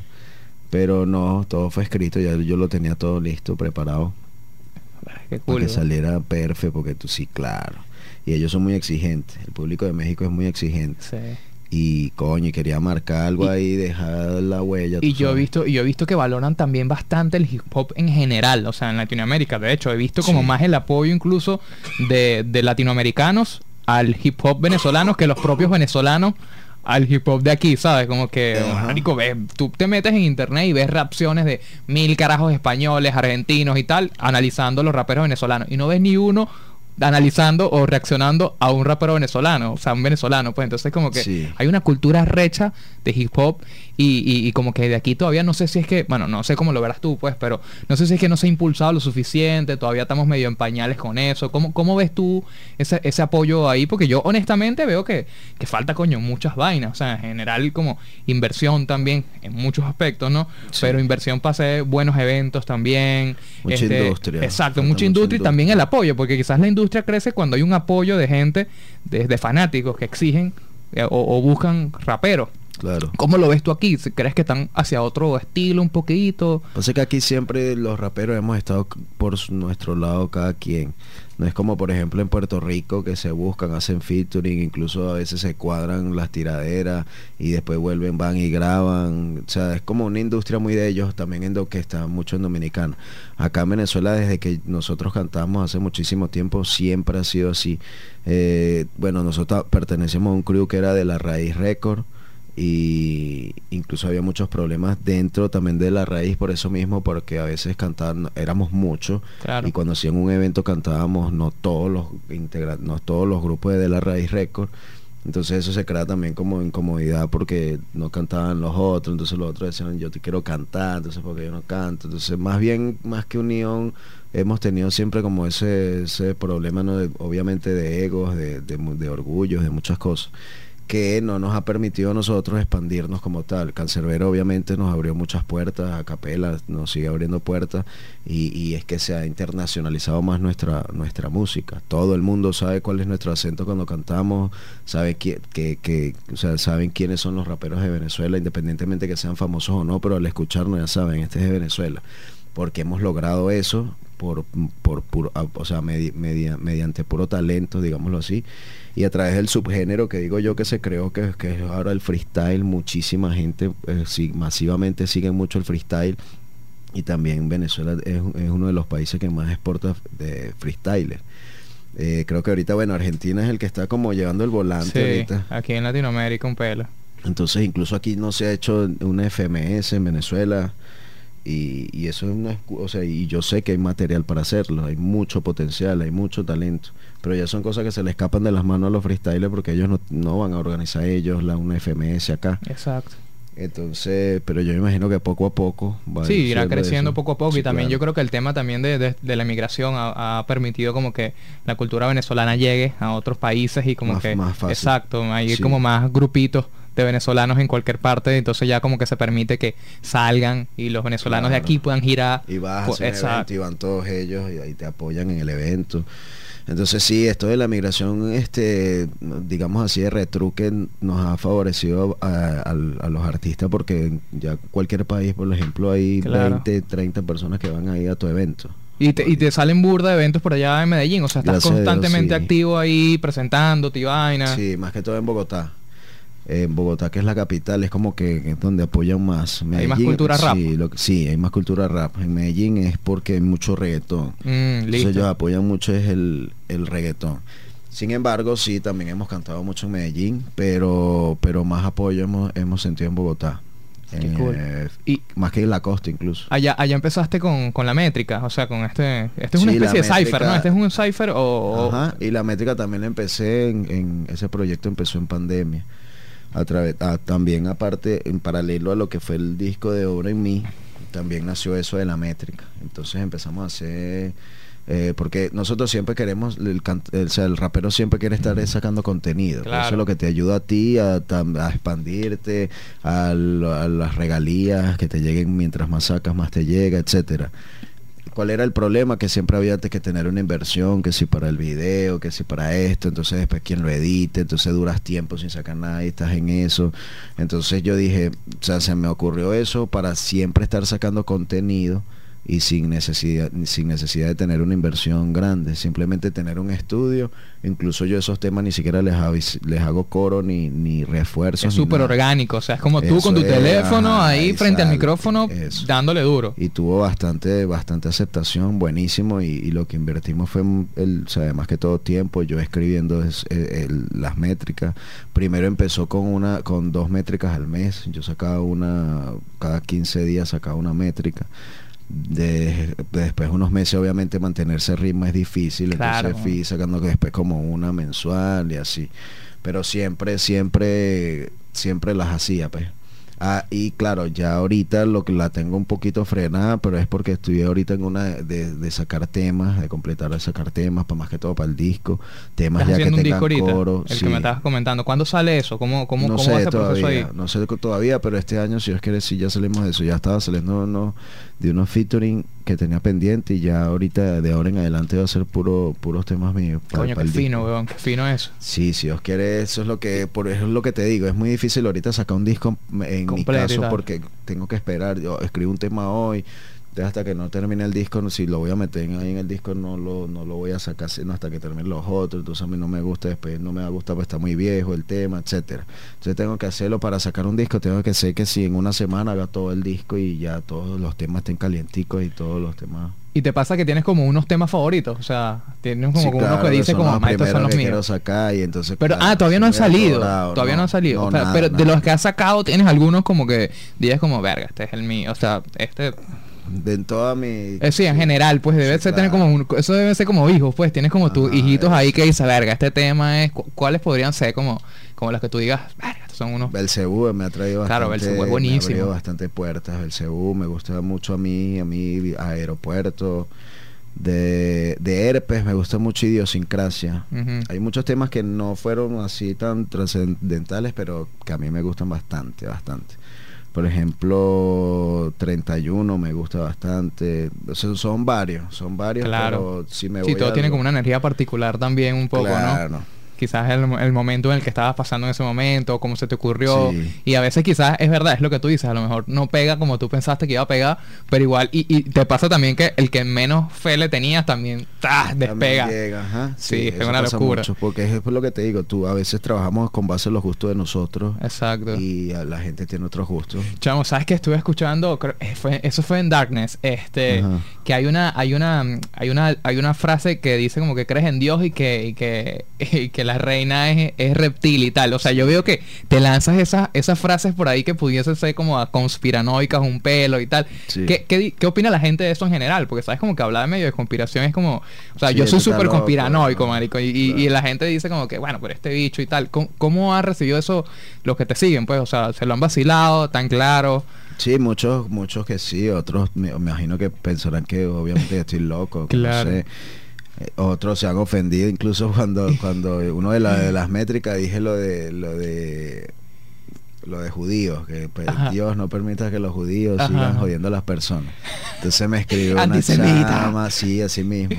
Pero no, todo fue escrito, ya yo lo tenía todo listo, preparado. Qué para que saliera perfecto, porque tú sí, claro. Y ellos son muy exigentes, el público de México es muy exigente. Y coño, y quería marcar algo ahí, dejar la huella. Y yo he visto, y yo he visto que valoran también bastante el hip hop en general, o sea, en Latinoamérica. De hecho, he visto como más el apoyo incluso de, de latinoamericanos al hip hop venezolano que los propios venezolanos al hip hop de aquí, ¿sabes? Como que, marico, ves, tú te metes en internet y ves reacciones de mil carajos españoles, argentinos y tal, analizando los raperos venezolanos. Y no ves ni uno analizando o reaccionando a un rapero venezolano, o sea, un venezolano, pues entonces como que hay una cultura recha de hip hop y, y, como que de aquí todavía no sé si es que, bueno, no sé cómo lo verás tú, pues, pero no sé si es que no se ha impulsado lo suficiente, todavía estamos medio en pañales con eso. ¿Cómo, cómo ves tú ese, ese apoyo ahí? Porque yo honestamente veo que, que falta, coño, muchas vainas, o sea, en general como inversión también en muchos aspectos, ¿no? Pero inversión para hacer buenos eventos también. Mucha este, industria. Exacto, mucha industria, y también el apoyo, porque quizás la industria crece cuando hay un apoyo de gente, de, fanáticos que exigen eh, o, o buscan raperos. Claro. ¿Cómo lo ves tú aquí? ¿Crees que están hacia otro estilo un poquito? Pasa que aquí siempre los raperos hemos estado por nuestro lado cada quien. No es como por ejemplo en Puerto Rico que se buscan, hacen featuring, incluso a veces se cuadran las tiraderas y después vuelven, van y graban. O sea, es como una industria muy de ellos también en lo que está mucho en Dominicano. Acá en Venezuela desde que nosotros cantamos hace muchísimo tiempo siempre ha sido así. Eh, bueno, nosotros pertenecemos a un crew que era de la Raíz Record y incluso había muchos problemas dentro también de la raíz por eso mismo porque a veces cantaban éramos muchos y cuando hacían un evento cantábamos no todos los no todos los grupos de, la raíz récord entonces eso se crea también como incomodidad porque no cantaban los otros entonces los otros decían yo te quiero cantar entonces porque yo no canto entonces más bien más que unión hemos tenido siempre como ese ese problema ¿no? obviamente de egos de, de, de orgullos de muchas cosas que no nos ha permitido a nosotros expandirnos como tal. Cancerbero obviamente nos abrió muchas puertas, a Capela nos sigue abriendo puertas y, es que se ha internacionalizado más nuestra, nuestra música. Todo el mundo sabe cuál es nuestro acento cuando cantamos, sabe que, que, saben quiénes son los raperos de Venezuela, independientemente que sean famosos o no, pero al escucharnos ya saben, este es de Venezuela. Porque hemos logrado eso por, por puro, o sea, mediante puro talento, digámoslo así y a través del subgénero que digo yo que se creó, que, que es ahora el freestyle, muchísima gente eh, masivamente sigue mucho el freestyle y también Venezuela es, uno de los países que más exporta de freestylers. Eh, creo que ahorita, bueno, Argentina es el que está como llevando el volante sí, Aquí en Latinoamérica un pelo. Entonces, incluso aquí no se ha hecho una FMS en Venezuela. Y, y, eso es una o sea y yo sé que hay material para hacerlo hay mucho potencial hay mucho talento pero ya son cosas que se le escapan de las manos a los freestylers porque ellos no, van a organizar ellos la una FMS acá. Exacto. Entonces, pero yo imagino que poco a poco va Sí, irá creciendo poco a poco y también yo creo que el tema también de, de, la emigración ha, permitido como que la cultura venezolana llegue a otros países y como que... Más fácil. Exacto, hay como más grupitos de venezolanos en cualquier parte, entonces ya como que se permite que salgan y los venezolanos de aquí puedan girar. Y vas a y van todos ellos y ahí te apoyan en el evento. Entonces sí, esto de la migración, este, digamos así, de retruque nos ha favorecido a, los artistas porque ya cualquier país, por ejemplo, hay 20, 30 personas que van ahí a tu evento. Y te, y te salen burda de eventos por allá en Medellín, o sea, estás constantemente activo ahí presentando, y vaina. Sí, más que todo en Bogotá en Bogotá, que es la capital, es como que es donde apoyan más. hay más cultura rap. Sí, hay más cultura rap. En Medellín es porque hay mucho reggaetón. Mm, Entonces ellos apoyan mucho es el, el reggaetón. Sin embargo, sí, también hemos cantado mucho en Medellín, pero, pero más apoyo hemos, hemos sentido en Bogotá. Eh, y más que en la costa incluso. Allá, allá empezaste con, con la métrica, o sea, con este... Este es una especie de cipher, ¿no? Este es un cipher o... Ajá, y la métrica también la empecé en, en... Ese proyecto empezó en pandemia a través también aparte en paralelo a lo que fue el disco de obra en mí también nació eso de la métrica. Entonces empezamos a hacer eh, porque nosotros siempre queremos el, el, sea, el rapero siempre quiere estar sacando contenido. Eso es lo que te ayuda a ti a, a expandirte a, a, las regalías que te lleguen mientras más sacas más te llega etcétera cuál era el problema que siempre había que tener una inversión, que si para el video, que si para esto, entonces después quién lo edite, entonces duras tiempo sin sacar nada y estás en eso. Entonces yo dije, o sea, se me ocurrió eso para siempre estar sacando contenido y sin necesidad, sin necesidad de tener una inversión grande, simplemente tener un estudio. Incluso yo esos temas ni siquiera les, les hago coro ni, ni refuerzo. Es súper orgánico, o sea, es como tú con tu teléfono ahí frente al micrófono dándole duro. Y tuvo bastante, bastante aceptación, buenísimo, y, lo que invertimos fue, el, o sea, además que todo tiempo, yo escribiendo es, eh, las métricas. Primero empezó con una con dos métricas al mes, yo sacaba una, cada 15 días sacaba una métrica de, después unos meses obviamente mantenerse ritmo es difícil entonces fui sacando que después como una mensual y así. Pero siempre siempre siempre las hacía pues Ah, y claro, ya ahorita lo que la tengo un poquito frenada, pero es porque estoy ahorita en una de, sacar temas, de completar de sacar temas, para más que todo para el disco, temas ya que tengan coro. El que me estabas comentando. ¿Cuándo sale eso? ¿Cómo, cómo, no cómo sé todavía, No sé todavía, pero este año, si Dios quiere, sí ya salimos de eso. Ya estaba saliendo uno, de unos featuring que tenía pendiente y ya ahorita de ahora en adelante va a ser puro puros temas míos. Coño, qué fino, weón, qué fino eso. Sí, si Dios quiere, eso es lo que por eso es lo que te digo, es muy difícil ahorita sacar un disco en mi caso porque tengo que esperar, yo escribo un tema hoy, Entonces hasta que no termine el disco, si lo voy a meter ahí en el disco, no lo, no lo voy a sacar sino hasta que termine los otros. Entonces a mí no me gusta, después no me va a gustar, pues está muy viejo el tema, etcétera. Entonces tengo que hacerlo para sacar un disco, tengo que ser que si en una semana haga todo el disco y ya todos los temas estén calienticos y todos los temas y te pasa que tienes como unos temas favoritos, o sea, tienes como uno que dice como, ah, estos son los míos. Sacar y entonces, pero, ah, todavía no han salido, todavía no, han salido. pero de los que has sacado, tienes algunos como que dices como, verga, este es el mío, o sea, este... De toda mi... Eh, sí, en general, pues debe ser tener como un, eso debe ser como hijos, pues tienes como tus hijitos ahí que dicen, verga, este tema es, ¿cuáles podrían ser como, como los que tú digas, verga, estos son unos... Belcebú me ha traído bastante... Claro, Belcebú es buenísimo. Me ha traído bastante puertas, Belcebú me gusta mucho a mí, a mí, aeropuerto de, de herpes, me gusta mucho idiosincrasia. Hay muchos temas que no fueron así tan trascendentales, pero que a mí me gustan bastante, bastante. Por ejemplo, 31 me gusta bastante. son varios, son varios, claro. si me sí, todo tiene como una energía particular también un poco, ¿no? Quizás el, el, momento en el que estabas pasando en ese momento, cómo se te ocurrió. Y a veces quizás es verdad, es lo que tú dices, a lo mejor no pega como tú pensaste que iba a pegar, pero igual, y, y te pasa también que el que menos fe le tenías también despega. Sí, es una locura. porque es lo que te digo, tú a veces trabajamos con base en los gustos de nosotros. Exacto. Y la gente tiene otros gustos. Chamo, ¿sabes que estuve escuchando? Eh, fue, eso fue en Darkness, este, que hay una, hay una, hay una, hay una frase que dice como que crees en Dios y que, y que, y que la reina es, es, reptil y tal. O sea, yo veo que te lanzas esas, esas frases por ahí que pudiesen ser como conspiranoicas, un pelo y tal. ¿Qué, qué, opina la gente de eso en general? Porque sabes como que hablar de medio de conspiración es como... O sea, yo soy súper conspiranoico, marico. Y, y, la gente dice como que, bueno, pero este bicho y tal. ¿Cómo, ¿Cómo ha recibido eso los que te siguen? Pues, o sea, ¿se lo han vacilado tan claro? Sí, muchos, muchos que sí, otros me, imagino que pensarán que obviamente estoy loco. Claro. Otros se han ofendido incluso cuando cuando uno de, de las métricas dije lo de lo de lo de judíos, que pues, Dios no permita que los judíos sigan jodiendo a las personas. Entonces me escribió una chama así, así mismo.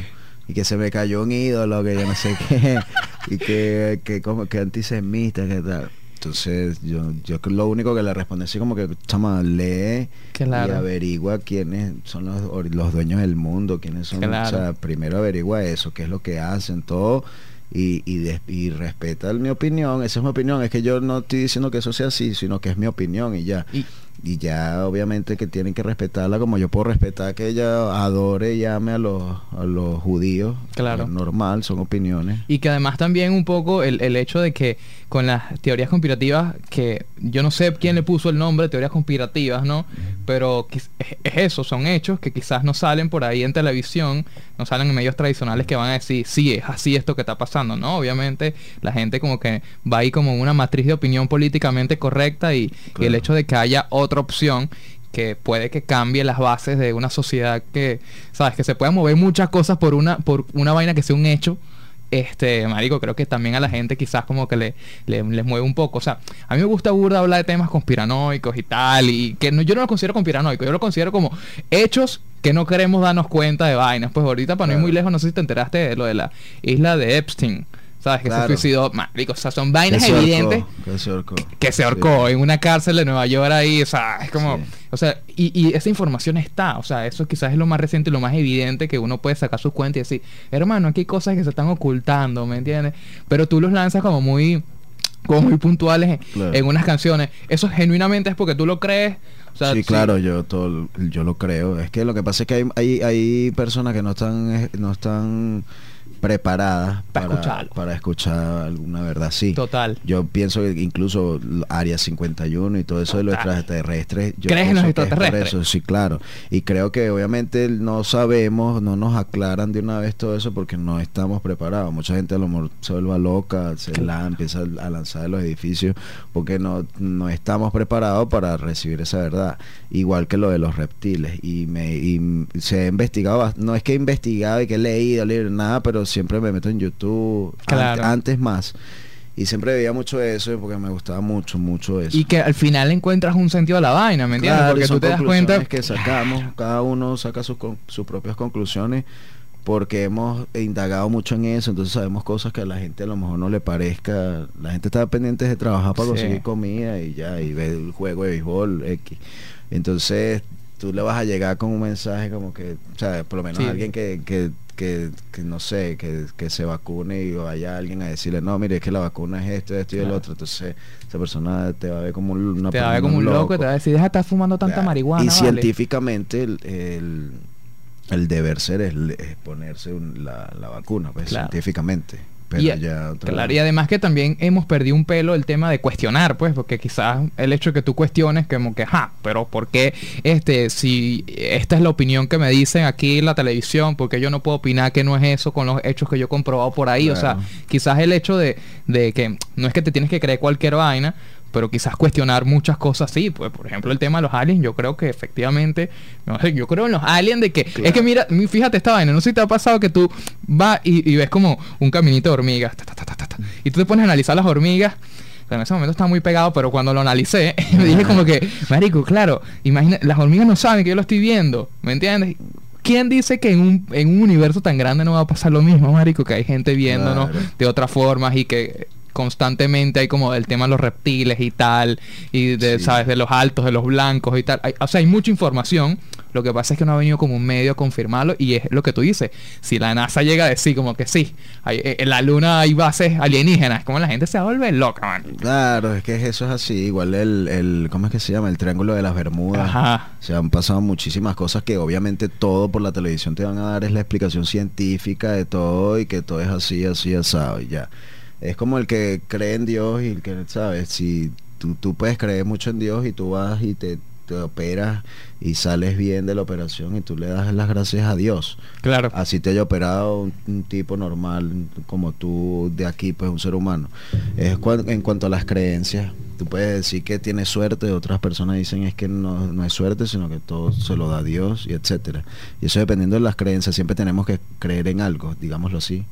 Y que se me cayó un ídolo, que yo no sé qué, y que, que como que antisemita, que tal. Entonces yo, yo lo único que le respondí así como que, chama, lee y averigua quiénes son los, los dueños del mundo, quiénes son, o sea, primero averigua eso, qué es lo que hacen, todo, y, y, y, respeta mi opinión, esa es mi opinión, es que yo no estoy diciendo que eso sea así, sino que es mi opinión y ya y ya obviamente que tienen que respetarla como yo puedo respetar que ella adore y llame a los, a los judíos. Claro. normal, son opiniones. Y que además también un poco el, el hecho de que con las teorías conspirativas, que yo no sé quién le puso el nombre de teorías conspirativas, ¿no? Pero es, eso, son hechos que quizás no salen por ahí en televisión, no salen en medios tradicionales que van a decir, sí, es así esto que está pasando, ¿no? Obviamente la gente como que va ahí como una matriz de opinión políticamente correcta y, y el hecho de que haya otra opción que puede que cambie las bases de una sociedad que, sabes, que se puedan mover muchas cosas por una, por una vaina que sea un hecho. Este, marico, creo que también a la gente quizás como que le, le, les mueve un poco. O sea, a mí me gusta burda hablar de temas conspiranoicos y tal, y que no, yo no lo considero conspiranoico, yo lo considero como hechos que no queremos darnos cuenta de vainas. Pues ahorita para no ir muy lejos, no sé si te enteraste de lo de la isla de Epstein. ¿Sabes? Que se suicidó. Marico, o sea, son vainas evidentes. que se ahorcó. Que se ahorcó en una cárcel de Nueva York ahí. O sea, es como. O sea, y, y, esa información está. O sea, eso quizás es lo más reciente y lo más evidente que uno puede sacar sus cuentas y decir, hermano, aquí hay cosas que se están ocultando, ¿me entiendes? Pero tú los lanzas como muy como muy puntuales en, unas canciones. Eso genuinamente es porque tú lo crees. O sea, sí, claro, yo todo, yo lo creo. Es que lo que pasa es que hay, hay, hay personas que no están, no están preparadas para, escuchar para escuchar alguna verdad sí. Total. Yo pienso que incluso área 51 y todo eso de los extraterrestres yo crees en los extraterrestres eso sí claro. Y creo que obviamente no sabemos no nos aclaran de una vez todo eso porque no estamos preparados. Mucha gente a lo mejor se vuelva loca se la empieza a lanzar de los edificios porque no no estamos preparados para recibir esa verdad. Igual que lo de los reptiles. Y me y se ha investigado no es que he investigado y que he leído, leído nada pero siempre me meto en YouTube antes más. Y siempre veía mucho eso porque me gustaba mucho, mucho eso. Y que al final encuentras un sentido a la vaina, ¿me entiendes? porque tú te das cuenta que sacamos, cada uno saca sus, sus propias conclusiones porque hemos indagado mucho en eso, entonces sabemos cosas que a la gente a lo mejor no le parezca. La gente está pendiente de trabajar para conseguir comida y ya, y ver el juego de béisbol X. Entonces tú le vas a llegar con un mensaje como que, o sea, por lo menos alguien que, que, que, no sé, que, que, se vacune y vaya alguien a decirle, no, mire, es que la vacuna es esto, esto y el otro. Entonces, esa persona te va a ver como una Te va a ver como un loco, te va a decir, deja de estar fumando tanta marihuana. Y científicamente el, el, deber ser es, ponerse la, la, vacuna, pues, científicamente y, claro, y además que también hemos perdido un pelo el tema de cuestionar, pues, porque quizás el hecho de que tú cuestiones, como que, ja, pero ¿por qué este, si esta es la opinión que me dicen aquí en la televisión, porque yo no puedo opinar que no es eso con los hechos que yo he comprobado por ahí? O sea, quizás el hecho de, de que no es que te tienes que creer cualquier vaina, pero quizás cuestionar muchas cosas sí, pues por ejemplo el tema de los aliens, yo creo que efectivamente, no sé, yo creo en los aliens de que, es que mira, fíjate esta vaina, no sé si te ha pasado que tú vas y, ves como un caminito de hormigas, y tú te pones a analizar las hormigas, en ese momento estaba muy pegado, pero cuando lo analicé, me dije como que, marico, claro, imagina, las hormigas no saben que yo lo estoy viendo, ¿me entiendes? ¿Quién dice que en un, en un universo tan grande no va a pasar lo mismo, marico? Que hay gente viéndonos de otras formas y que constantemente hay como el tema de los reptiles y tal, y de, ¿sabes? De los altos, de los blancos y tal. o sea, hay mucha información. Lo que pasa es que no ha venido como un medio a confirmarlo y es lo que tú dices. Si la NASA llega a decir como que sí, hay, eh, en la luna hay bases alienígenas, como la gente se vuelve loca, man. Claro, es que eso es así. Igual el, el ¿cómo es que se llama? El Triángulo de las Bermudas. Ajá. Se han pasado muchísimas cosas que obviamente todo por la televisión te van a dar es la explicación científica de todo y que todo es así, así, asado y ya es como el que cree en Dios y el que, ¿sabes? Si tú, tú puedes creer mucho en Dios y tú vas y te, operas y sales bien de la operación y tú le das las gracias a Dios. Claro. Así te haya operado un, tipo normal como tú de aquí, pues un ser humano. Es en cuanto a las creencias, tú puedes decir que tienes suerte, otras personas dicen es que no, no es suerte, sino que todo se lo da Dios y etcétera. Y eso dependiendo de las creencias, siempre tenemos que creer en algo, digámoslo así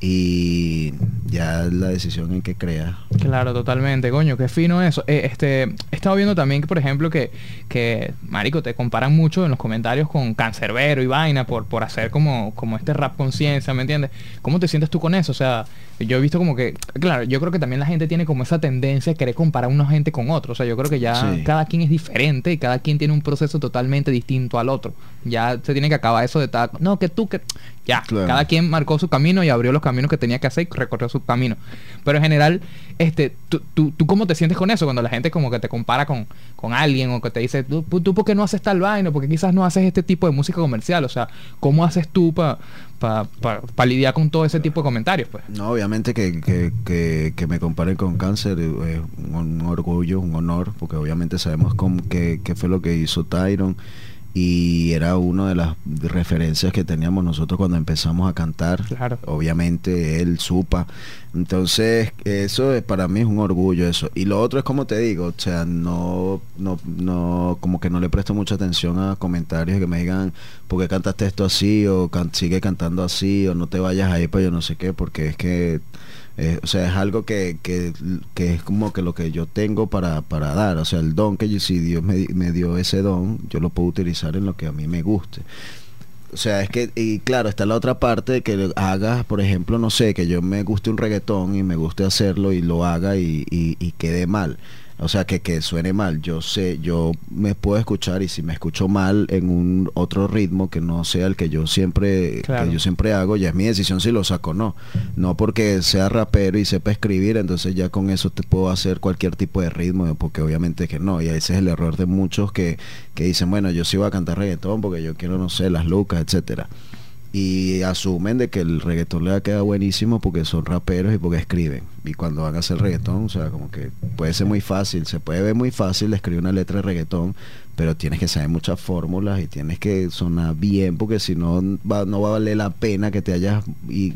y ya la decisión en que crea. Claro, totalmente, coño, qué fino eso. Eh, este, he estado viendo también que, por ejemplo, que, que, marico, te comparan mucho en los comentarios con Cancerbero y vaina por, por hacer como, como este rap conciencia, ¿me entiendes? ¿Cómo te sientes tú con eso? O sea, yo he visto como que, claro, yo creo que también la gente tiene como esa tendencia a querer comparar una gente con otro. O sea, yo creo que ya cada quien es diferente y cada quien tiene un proceso totalmente distinto al otro. Ya se tiene que acabar eso de tal, no, que tú, que ya, cada quien marcó su camino y abrió los caminos que tenía que hacer y recorrió su camino. Pero en general, este, tú, tú, tú cómo te sientes con eso cuando la gente como que te compara con, con alguien o que te dice, tú, tú por qué no haces tal vaina, porque quizás no haces este tipo de música comercial. O sea, ¿cómo haces tú para para lidiar con todo ese tipo de comentarios. Pues. No, obviamente que, que, que, me comparen con cáncer es un, orgullo, un honor, porque obviamente sabemos cómo, qué, qué fue lo que hizo Tyron y era una de las referencias que teníamos nosotros cuando empezamos a cantar. Claro. Obviamente él supa. Entonces, eso es, para mí es un orgullo eso. Y lo otro es como te digo, o sea, no, no, no, como que no le presto mucha atención a comentarios que me digan, ¿por qué cantaste esto así? o sigue cantando así, o no te vayas ahí para yo no sé qué, porque es que eh, o sea, es algo que, que, que, es como que lo que yo tengo para, para dar. O sea, el don que si Dios me, me dio ese don, yo lo puedo utilizar en lo que a mí me guste. O sea, es que, y claro, está la otra parte de que hagas, por ejemplo, no sé, que yo me guste un reggaetón y me guste hacerlo y lo haga y, y quede mal o sea, que, que suene mal. Yo sé, yo me puedo escuchar y si me escucho mal en un otro ritmo que no sea el que yo siempre, que yo siempre hago, ya es mi decisión si lo saco o no. No porque sea rapero y sepa escribir, entonces ya con eso te puedo hacer cualquier tipo de ritmo, porque obviamente que no. Y ese es el error de muchos que, que dicen, bueno, yo sí voy a cantar reggaetón porque yo quiero, no sé, las lucas, etcétera y asumen de que el reggaetón le va a quedar buenísimo porque son raperos y porque escriben. Y cuando van a hacer reggaetón, o sea, como que puede ser muy fácil, se puede ver muy fácil escribir una letra de reggaetón, pero tienes que saber muchas fórmulas y tienes que sonar bien porque si no va, no va a valer la pena que te hayas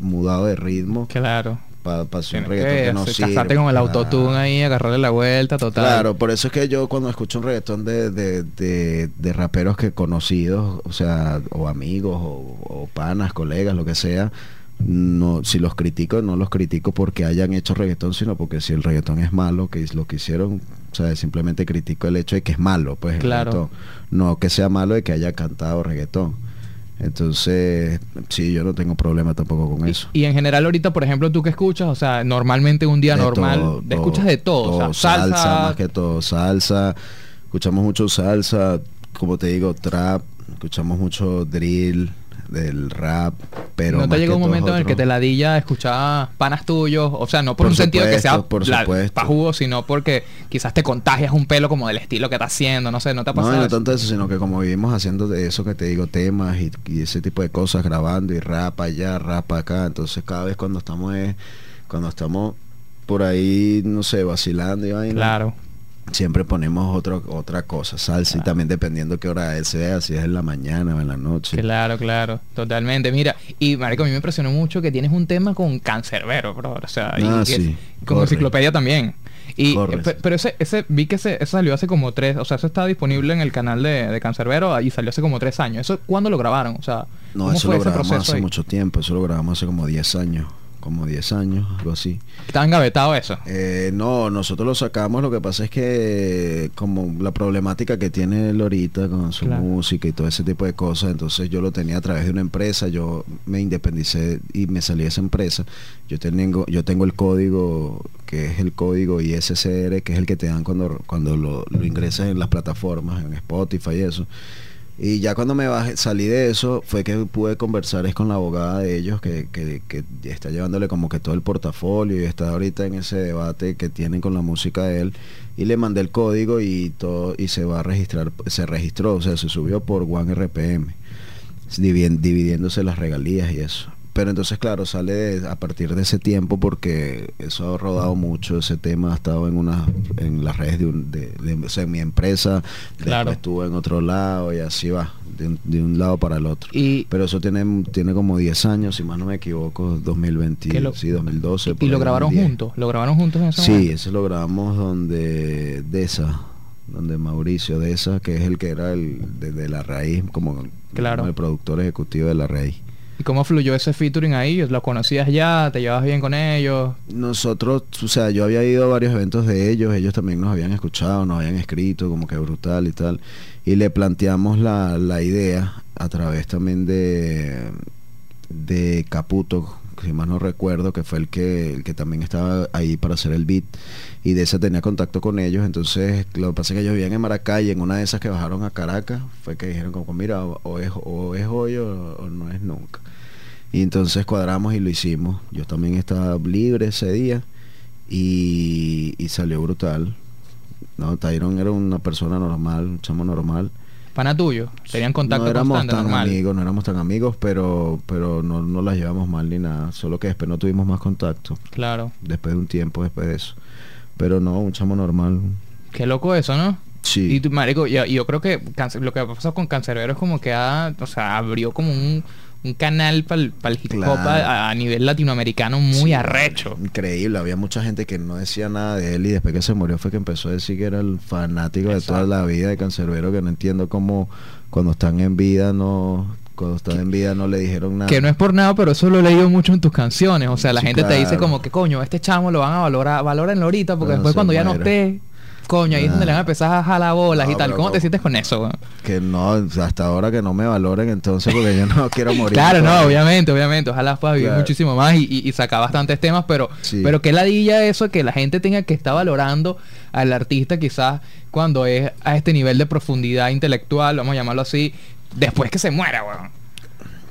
mudado de ritmo. Claro para pa un reggaetón que, no sirve. con el autotune ahí, agarrarle la vuelta, total. Claro, por eso es que yo cuando escucho un reggaetón de, de, de, raperos que conocidos, o sea, o amigos, o, panas, colegas, lo que sea, no si los critico, no los critico porque hayan hecho reggaetón, sino porque si el reggaetón es malo, que es lo que hicieron, o sea, simplemente critico el hecho de que es malo, pues claro. No que sea malo de que haya cantado reggaetón. Entonces, sí, yo no tengo problema tampoco con eso. Y en general ahorita, por ejemplo, tú que escuchas, o sea, normalmente un día normal, escuchas de todo, salsa, salsa, más que todo, salsa, escuchamos mucho salsa, como te digo, trap, escuchamos mucho drill, del rap, pero... ¿No te llegó un momento en el que te ladilla escuchaba panas tuyos? O sea, no por, un sentido que sea por supuesto. jugo, sino porque quizás te contagias un pelo como del estilo que estás haciendo, no sé, ¿no te ha pasado No, no tanto eso, sino que como vivimos haciendo de eso que te digo, temas y, ese tipo de cosas, grabando y rap allá, rap acá, entonces cada vez cuando estamos, cuando estamos por ahí, no sé, vacilando y vaina. Claro siempre ponemos otro, otra cosa, salsa, y también dependiendo qué hora sea, si es en la mañana o en la noche. Claro, claro, totalmente. Mira, y Marico, a mí me impresionó mucho que tienes un tema con Cancerbero, bro. O sea, ah, como enciclopedia también. Y, pero ese, ese, vi que ese, salió hace como tres, o sea, eso está disponible en el canal de, de Cancerbero y salió hace como tres años. ¿Eso cuándo lo grabaron? O sea, no, eso lo grabamos hace mucho tiempo, eso lo grabamos hace como diez años como 10 años, algo así. ¿Está engavetado eso? Eh, no, nosotros lo sacamos, lo que pasa es que como la problemática que tiene él ahorita con su música y todo ese tipo de cosas, entonces yo lo tenía a través de una empresa, yo me independicé y me salí de esa empresa. Yo tengo, yo tengo el código, que es el código ISCR, que es el que te dan cuando, cuando lo, lo ingresas en las plataformas, en Spotify y eso. Y ya cuando me salí de eso, fue que pude conversar es con la abogada de ellos, que, que, que, está llevándole como que todo el portafolio y está ahorita en ese debate que tienen con la música de él. Y le mandé el código y todo, y se va a registrar, se registró, o sea, se subió por One RPM, dividiéndose las regalías y eso pero entonces claro sale a partir de ese tiempo porque eso ha rodado mucho ese tema ha estado en una en las redes de, un, de, o sea, en mi empresa claro. estuvo en otro lado y así va de un, de un, lado para el otro y pero eso tiene tiene como 10 años si más no me equivoco 2020 sí 2012 y lo grabaron juntos lo grabaron juntos en ese sí ese lo grabamos donde de esa donde Mauricio de esa que es el que era el de, la raíz como, claro. como el productor ejecutivo de la raíz ¿Y cómo fluyó ese featuring ahí? ¿Los conocías ya? ¿Te llevabas bien con ellos? Nosotros, o sea, yo había ido a varios eventos de ellos, ellos también nos habían escuchado, nos habían escrito, como que brutal y tal. Y le planteamos la, la idea a través también de, de Caputo, si más no recuerdo, que fue el que, el que también estaba ahí para hacer el beat y de esa tenía contacto con ellos. Entonces, lo que pasa es que ellos vivían en Maracay en una de esas que bajaron a Caracas fue que dijeron como, mira, o es, o es hoy o, no es nunca. Y entonces cuadramos y lo hicimos. Yo también estaba libre ese día y, y salió brutal. No, Tyron era una persona normal, un chamo normal pana tuyo? ¿Tenían contacto no éramos tan amigos, no éramos tan amigos, pero pero no, no las llevamos mal ni nada. Solo que después no tuvimos más contacto. Claro. Después de un tiempo, después de eso. Pero no, un chamo normal. Qué loco eso, ¿no? Sí. Y tu marico, y, yo creo que lo que ha pasado con Cancerbero es como que ha, o sea, abrió como un, un canal para el hip hop a, nivel latinoamericano muy arrecho. Increíble, había mucha gente que no decía nada de él y después que se murió fue que empezó a decir que era el fanático de toda la vida de Cancerbero, que no entiendo cómo cuando están en vida no cuando están en vida no le dijeron nada. Que no es por nada, pero eso lo he leído mucho en tus canciones. O sea, la gente te dice como que coño, este chamo lo van a valorar, valórenlo ahorita, porque después cuando ya no esté, Coño, ahí es donde le van a empezar a jalar bolas y tal. ¿Cómo te sientes con eso? Que no, hasta ahora que no me valoren entonces porque yo no quiero morir. claro, no, obviamente, obviamente. Ojalá pueda vivir muchísimo más y, y, sacar bastantes temas, pero, pero qué ladilla eso que la gente tenga que estar valorando al artista quizás cuando es a este nivel de profundidad intelectual, vamos a llamarlo así, después que se muera, weón.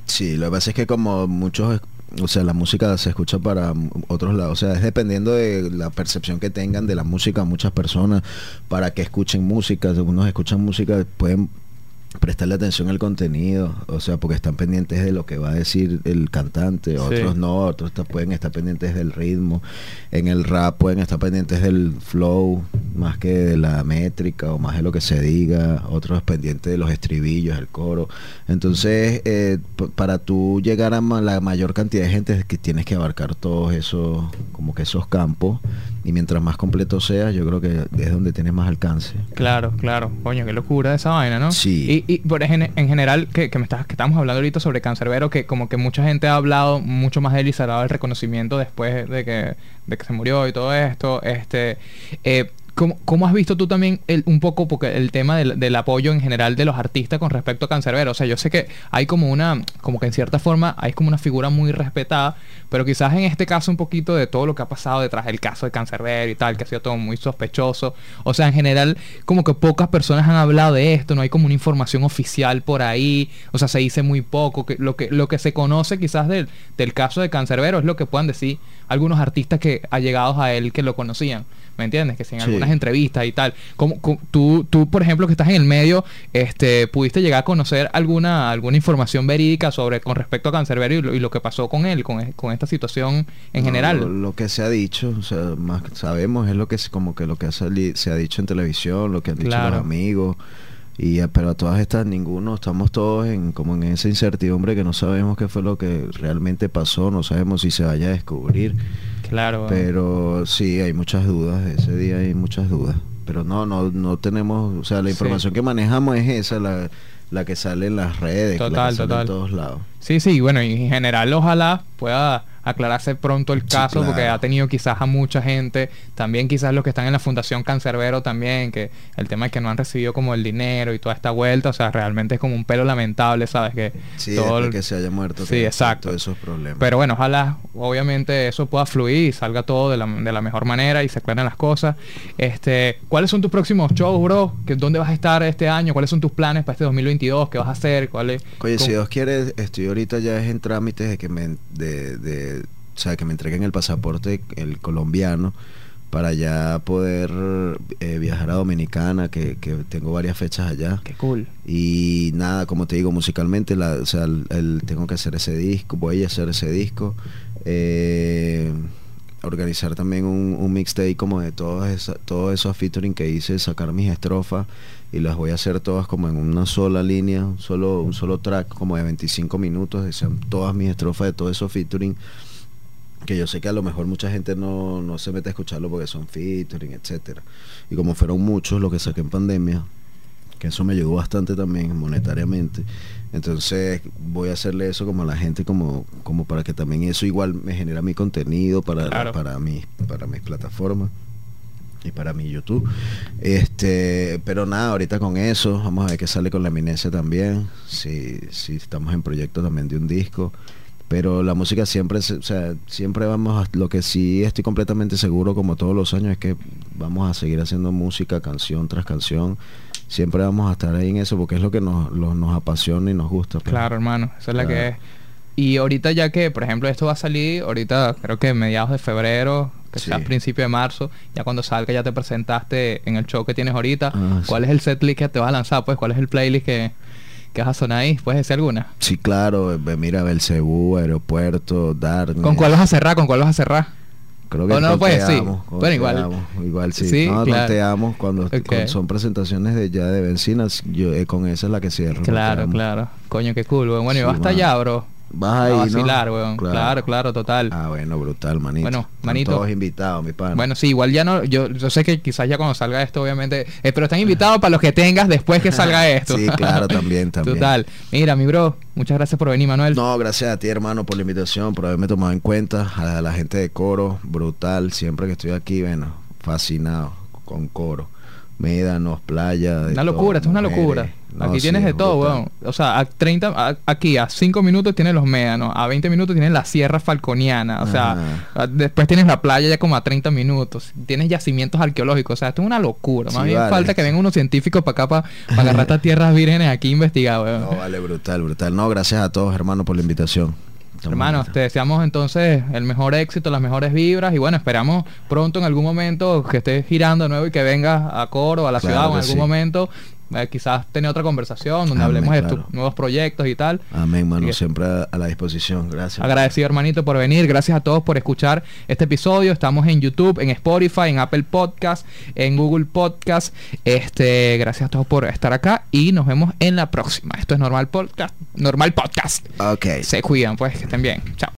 Sí, lo que pasa es que como muchos o sea, la música se escucha para otros lados. O sea, es dependiendo de la percepción que tengan de la música muchas personas para que escuchen música. Unos escuchan música, pueden prestarle atención al contenido, o sea, porque están pendientes de lo que va a decir el cantante, otros no, otros pueden estar pendientes del ritmo, en el rap pueden estar pendientes del flow, más que de la métrica o más de lo que se diga, otros pendientes de los estribillos, el coro. Entonces, eh, para tú llegar a la mayor cantidad de gente que tienes que abarcar todos esos, como que esos campos, y mientras más completo seas, yo creo que es donde tienes más alcance. Claro, claro, coño, qué locura esa vaina, ¿no? Sí y por en, en general, que, me estás, que estamos hablando ahorita sobre Cancerbero, que como que mucha gente ha hablado mucho más de él y se ha dado el reconocimiento después de que, de que se murió y todo esto. Este, eh, ¿cómo, has visto tú también el, un poco porque el tema del, del, apoyo en general de los artistas con respecto a Cancerbero? O sea, yo sé que hay como una, como que en cierta forma hay como una figura muy respetada, pero quizás en este caso un poquito de todo lo que ha pasado detrás del caso de Cancerbero y tal, que ha sido todo muy sospechoso. O sea, en general como que pocas personas han hablado de esto, no hay como una información oficial por ahí, o sea, se dice muy poco, que lo que, lo que se conoce quizás del, del caso de Cancerbero es lo que puedan decir algunos artistas que allegados a él que lo conocían. ¿Me entiendes? Que si en algunas entrevistas y tal. Como, tú, tú, por ejemplo, que estás en el medio, este, ¿pudiste llegar a conocer alguna, alguna información verídica sobre con respecto a Cancerbero y lo, y lo que pasó con él, con, con esta situación en general? Lo, que se ha dicho, o sea, más sabemos es lo que es como que lo que se ha dicho en televisión, lo que han dicho los amigos. Y, pero a todas estas ninguno, estamos todos en como en esa incertidumbre que no sabemos qué fue lo que realmente pasó, no sabemos si se vaya a descubrir. Claro. Pero sí, hay muchas dudas, ese día hay muchas dudas. Pero no, no, no tenemos, o sea, la información que manejamos es esa, la, la que sale en las redes, total, total. en todos lados. Sí, sí, bueno, y en general ojalá pueda aclararse pronto el caso porque ha tenido quizás a mucha gente, también quizás los que están en la Fundación Cancerbero también, que el tema es que no han recibido como el dinero y toda esta vuelta, o sea, realmente es como un pelo lamentable, ¿sabes? Que sí, todo que se haya muerto. Sí, exacto. esos problemas. Pero bueno, ojalá obviamente eso pueda fluir y salga todo de la, de la mejor manera y se aclaren las cosas. Este, ¿cuáles son tus próximos shows, bro? ¿Dónde vas a estar este año? ¿Cuáles son tus planes para este 2022? ¿Qué vas a hacer? ¿Cuál Oye, si Dios quiere, estoy ahorita ya es en trámites de que me de o sea, que me entreguen el pasaporte, el colombiano, para ya poder eh, viajar a Dominicana, que, tengo varias fechas allá. Qué cool. Y nada, como te digo, musicalmente, la, o sea, el, tengo que hacer ese disco, voy a hacer ese disco. Eh, organizar también un, un mixtape como de todos todo esos featuring que hice, sacar mis estrofas y las voy a hacer todas como en una sola línea, un solo, un solo track como de 25 minutos, sean todas mis estrofas de todo esos featuring que yo sé que a lo mejor mucha gente no, no se mete a escucharlo porque son featuring, etcétera. Y como fueron muchos los que saqué en pandemia, que eso me ayudó bastante también monetariamente. Entonces voy a hacerle eso como a la gente como, como para que también eso igual me genera mi contenido para, para, mi, para mis plataformas y para mi YouTube. Este, pero nada, ahorita con eso, vamos a ver qué sale con la eminencia también. Si, si estamos en proyecto también de un disco pero la música siempre, o sea, siempre vamos a, lo que sí estoy completamente seguro como todos los años es que vamos a seguir haciendo música canción tras canción, siempre vamos a estar ahí en eso porque es lo que nos, nos apasiona y nos gusta. Pues. Claro, hermano, esa es la que es. Y ahorita ya que, por ejemplo, esto va a salir, ahorita creo que mediados de febrero, que sea principio de marzo, ya cuando salga ya te presentaste en el show que tienes ahorita, ah, ¿cuál es el setlist que te vas a lanzar? Pues, ¿cuál es el playlist que, ¿Qué vas a sonar ahí? ¿Puedes decir alguna? Sí, claro. Mira, Belcebú, Aeropuerto, Dark. ¿Con cuál vas a cerrar? ¿Con cuál vas a cerrar? Creo que ¿O no puedes decir? Bueno, igual. igual sí. sí no, claro. te amo. Cuando, son presentaciones de ya de bencinas, yo eh, con esa es la que cierro. Claro, claro. Coño, qué cool. Bueno, y va hasta allá, bro. Vas ahí, ¿no? weón. Claro. claro. total. Ah, bueno, brutal, manito. Bueno, manito. todos invitados, mi pana. Bueno, sí, igual ya no, yo, yo sé que quizás ya cuando salga esto, obviamente, eh, pero están invitados para los que tengas después que salga esto. sí, claro, también, también. Total. Mira, mi bro, muchas gracias por venir, Manuel. No, gracias a ti, hermano, por la invitación, por haberme tomado en cuenta, a la gente de coro, brutal, siempre que estoy aquí, bueno, fascinado con coro médanos, playa. una locura, esto es una locura. aquí tienes de todo, weón. O sea, a 30, aquí a 5 minutos tienes los médanos, a 20 minutos tienes la sierra falconiana, o sea, después tienes la playa ya como a 30 minutos, tienes yacimientos arqueológicos, o sea, esto es una locura. Más bien falta que vengan unos científicos para acá para, agarrar estas tierras vírgenes aquí a investigar, weón. No, vale, brutal, brutal. No, gracias a todos, hermano, por la invitación. Hermanos, te deseamos entonces el mejor éxito, las mejores vibras y bueno, esperamos pronto en algún momento que estés girando de nuevo y que vengas a Coro, a la ciudad o en algún momento eh, quizás tener otra conversación donde hablemos de tus nuevos proyectos y tal. Amén, mano, siempre a, la disposición. Gracias. Agradecido, hermanito, por venir. Gracias a todos por escuchar este episodio. Estamos en YouTube, en Spotify, en Apple Podcast, en Google Podcast. Este, gracias a todos por estar acá y nos vemos en la próxima. Esto es Normal Podcast. Normal Podcast. Ok. Se cuidan, pues, que estén bien. Chao.